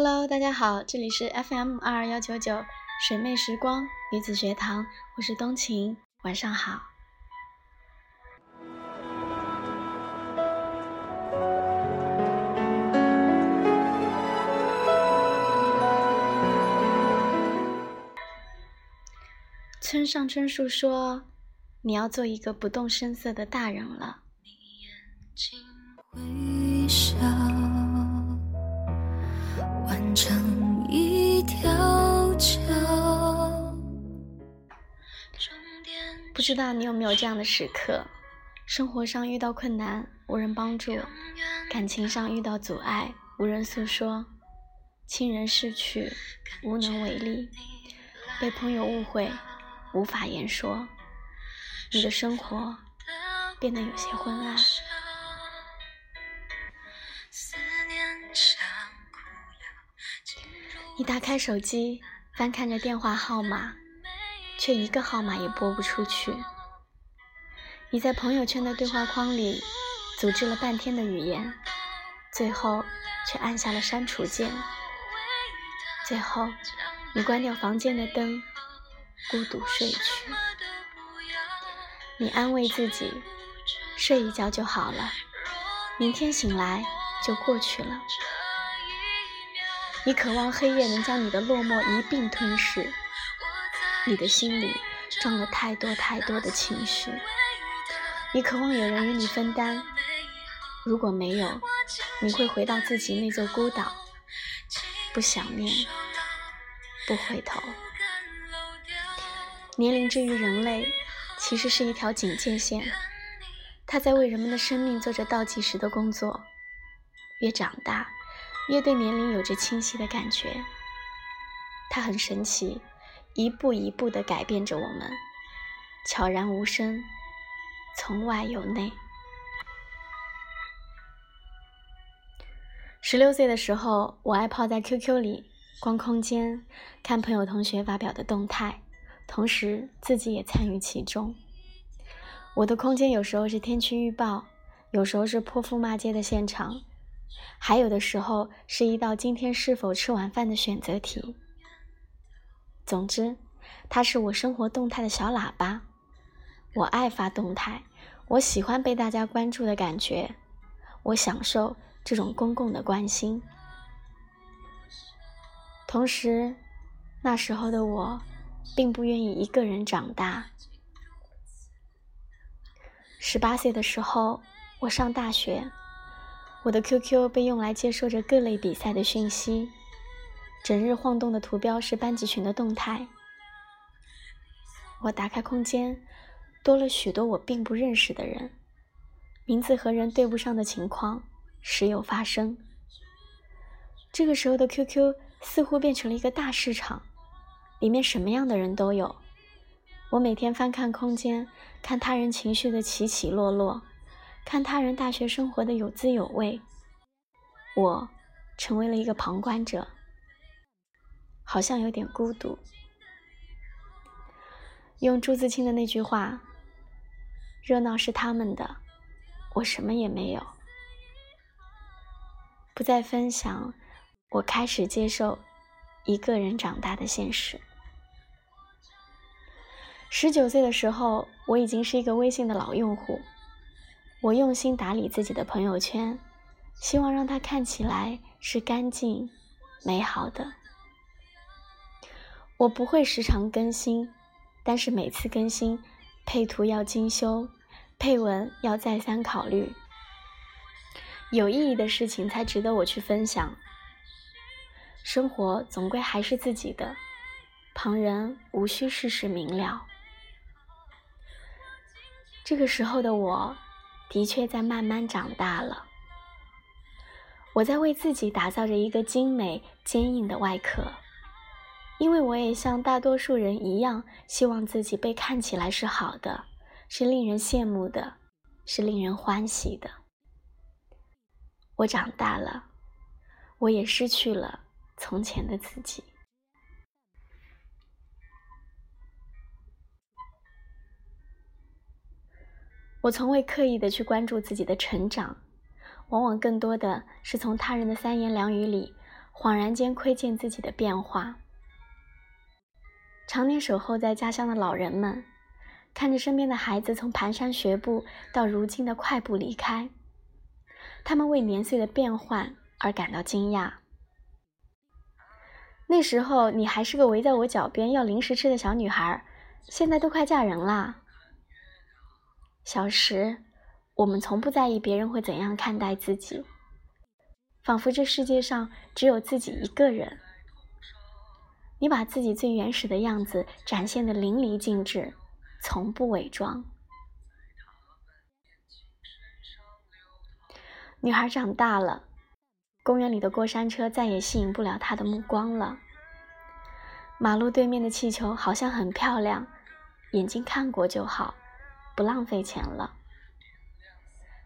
Hello，大家好，这里是 FM 二二幺九九水妹时光女子学堂，我是冬晴，晚上好。村上春树说：“你要做一个不动声色的大人了。”你眼睛微笑成一条桥。不知道你有没有这样的时刻：生活上遇到困难无人帮助，感情上遇到阻碍无人诉说，亲人逝去无能为力，被朋友误会无法言说，你的生活变得有些昏暗。你打开手机，翻看着电话号码，却一个号码也拨不出去。你在朋友圈的对话框里组织了半天的语言，最后却按下了删除键。最后，你关掉房间的灯，孤独睡去。你安慰自己，睡一觉就好了，明天醒来就过去了。你渴望黑夜能将你的落寞一并吞噬，你的心里装了太多太多的情绪。你渴望有人与你分担，如果没有，你会回到自己那座孤岛，不想念，不回头。年龄之于人类，其实是一条警戒线，它在为人们的生命做着倒计时的工作。越长大。越对年龄有着清晰的感觉，它很神奇，一步一步地改变着我们，悄然无声，从外由内。十六岁的时候，我爱泡在 QQ 里逛空间，看朋友同学发表的动态，同时自己也参与其中。我的空间有时候是天气预报，有时候是泼妇骂街的现场。还有的时候是一道今天是否吃晚饭的选择题。总之，它是我生活动态的小喇叭。我爱发动态，我喜欢被大家关注的感觉，我享受这种公共的关心。同时，那时候的我，并不愿意一个人长大。十八岁的时候，我上大学。我的 QQ 被用来接收着各类比赛的讯息，整日晃动的图标是班级群的动态。我打开空间，多了许多我并不认识的人，名字和人对不上的情况时有发生。这个时候的 QQ 似乎变成了一个大市场，里面什么样的人都有。我每天翻看空间，看他人情绪的起起落落。看他人大学生活的有滋有味，我成为了一个旁观者，好像有点孤独。用朱自清的那句话：“热闹是他们的，我什么也没有。”不再分享，我开始接受一个人长大的现实。十九岁的时候，我已经是一个微信的老用户。我用心打理自己的朋友圈，希望让它看起来是干净、美好的。我不会时常更新，但是每次更新，配图要精修，配文要再三考虑。有意义的事情才值得我去分享。生活总归还是自己的，旁人无需事事明了。这个时候的我。的确在慢慢长大了，我在为自己打造着一个精美坚硬的外壳，因为我也像大多数人一样，希望自己被看起来是好的，是令人羡慕的，是令人欢喜的。我长大了，我也失去了从前的自己。我从未刻意的去关注自己的成长，往往更多的是从他人的三言两语里恍然间窥见自己的变化。常年守候在家乡的老人们，看着身边的孩子从蹒跚学步到如今的快步离开，他们为年岁的变换而感到惊讶。那时候你还是个围在我脚边要零食吃的小女孩，现在都快嫁人啦。小时，我们从不在意别人会怎样看待自己。仿佛这世界上只有自己一个人。你把自己最原始的样子展现的淋漓尽致，从不伪装。女孩长大了，公园里的过山车再也吸引不了她的目光了。马路对面的气球好像很漂亮，眼睛看过就好，不浪费钱了。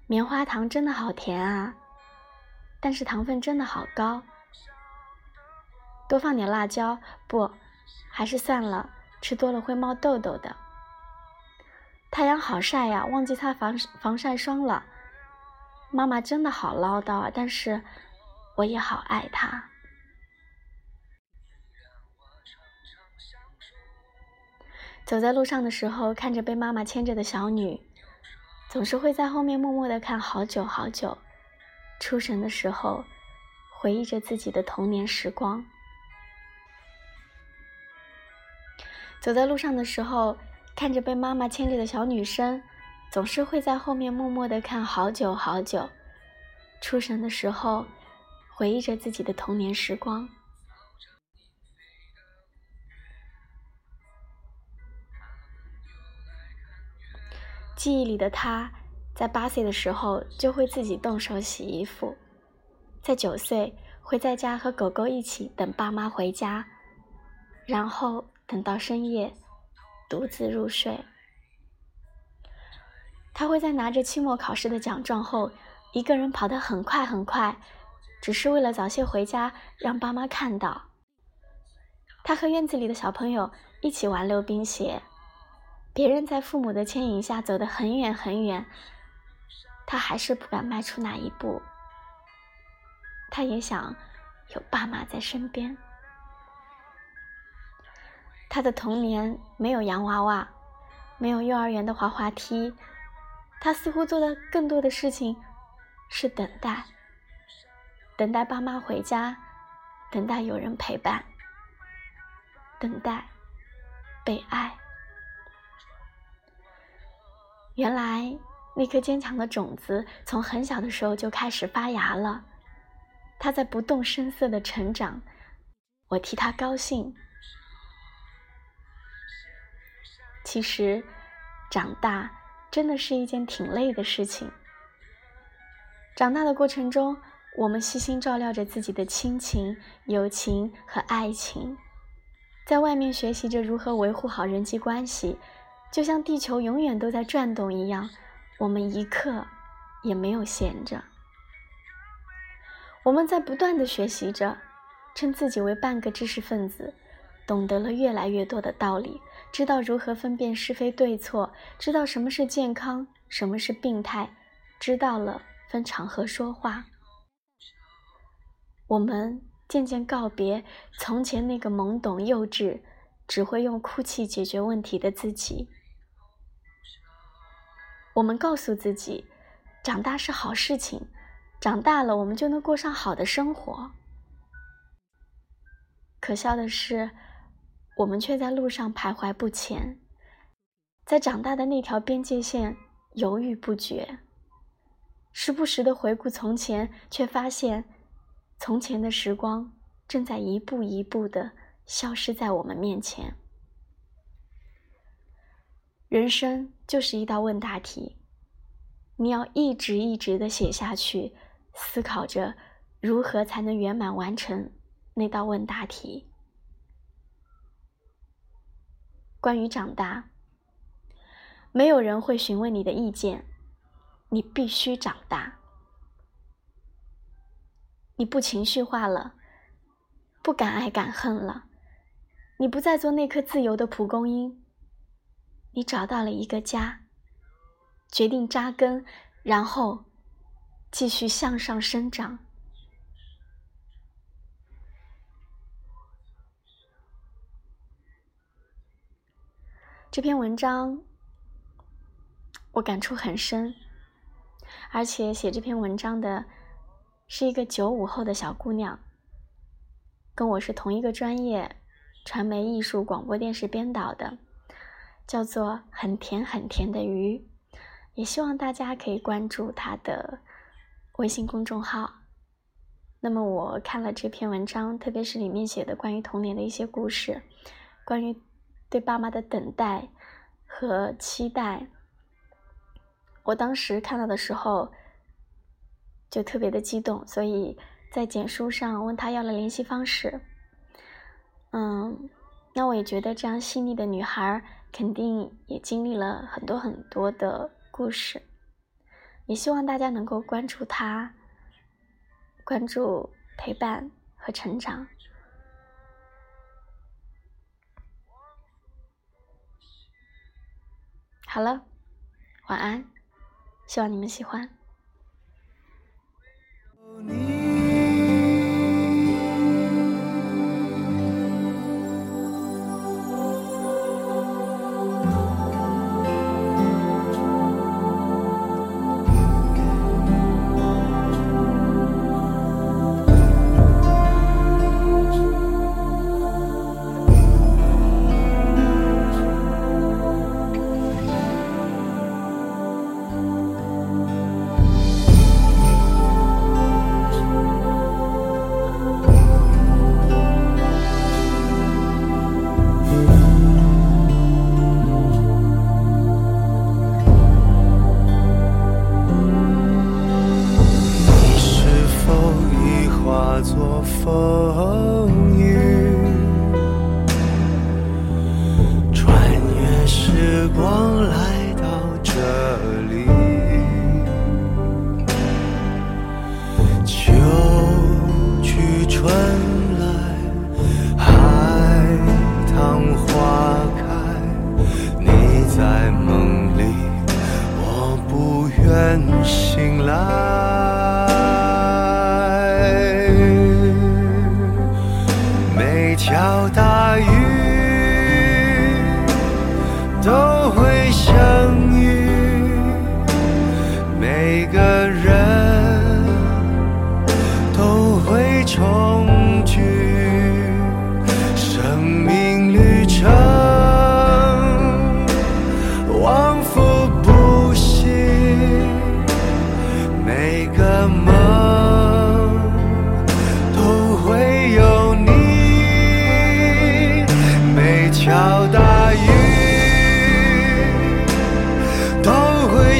棉花糖真的好甜啊！但是糖分真的好高，多放点辣椒不？还是算了，吃多了会冒痘痘的。太阳好晒呀，忘记擦防防晒霜了。妈妈真的好唠叨啊，但是我也好爱她。走在路上的时候，看着被妈妈牵着的小女，总是会在后面默默的看好久好久。出神的时候，回忆着自己的童年时光。走在路上的时候，看着被妈妈牵着的小女生，总是会在后面默默的看好久好久。出神的时候，回忆着自己的童年时光。记忆里的他。在八岁的时候，就会自己动手洗衣服；在九岁，会在家和狗狗一起等爸妈回家，然后等到深夜，独自入睡。他会在拿着期末考试的奖状后，一个人跑得很快很快，只是为了早些回家，让爸妈看到。他和院子里的小朋友一起玩溜冰鞋，别人在父母的牵引下走得很远很远。他还是不敢迈出那一步。他也想有爸妈在身边。他的童年没有洋娃娃，没有幼儿园的滑滑梯。他似乎做的更多的事情是等待，等待爸妈回家，等待有人陪伴，等待被爱。原来。那颗坚强的种子从很小的时候就开始发芽了，它在不动声色的成长，我替它高兴。其实，长大真的是一件挺累的事情。长大的过程中，我们悉心照料着自己的亲情、友情和爱情，在外面学习着如何维护好人际关系，就像地球永远都在转动一样。我们一刻也没有闲着，我们在不断的学习着，称自己为半个知识分子，懂得了越来越多的道理，知道如何分辨是非对错，知道什么是健康，什么是病态，知道了分场合说话。我们渐渐告别从前那个懵懂幼稚，只会用哭泣解决问题的自己。我们告诉自己，长大是好事情，长大了我们就能过上好的生活。可笑的是，我们却在路上徘徊不前，在长大的那条边界线犹豫不决，时不时的回顾从前，却发现，从前的时光正在一步一步的消失在我们面前。人生就是一道问答题，你要一直一直的写下去，思考着如何才能圆满完成那道问答题。关于长大，没有人会询问你的意见，你必须长大。你不情绪化了，不敢爱敢恨了，你不再做那颗自由的蒲公英。你找到了一个家决定扎根然后继续向上生长。这篇文章我感触很深而且写这篇文章的是一个九五后的小姑娘跟我是同一个专业传媒艺术广播电视编导的叫做很甜很甜的鱼，也希望大家可以关注他的微信公众号。那么我看了这篇文章，特别是里面写的关于童年的一些故事，关于对爸妈的等待和期待，我当时看到的时候就特别的激动，所以在简书上问他要了联系方式。嗯，那我也觉得这样细腻的女孩肯定也经历了很多很多的故事，也希望大家能够关注他。关注、陪伴和成长。好了，晚安，希望你们喜欢。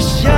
wish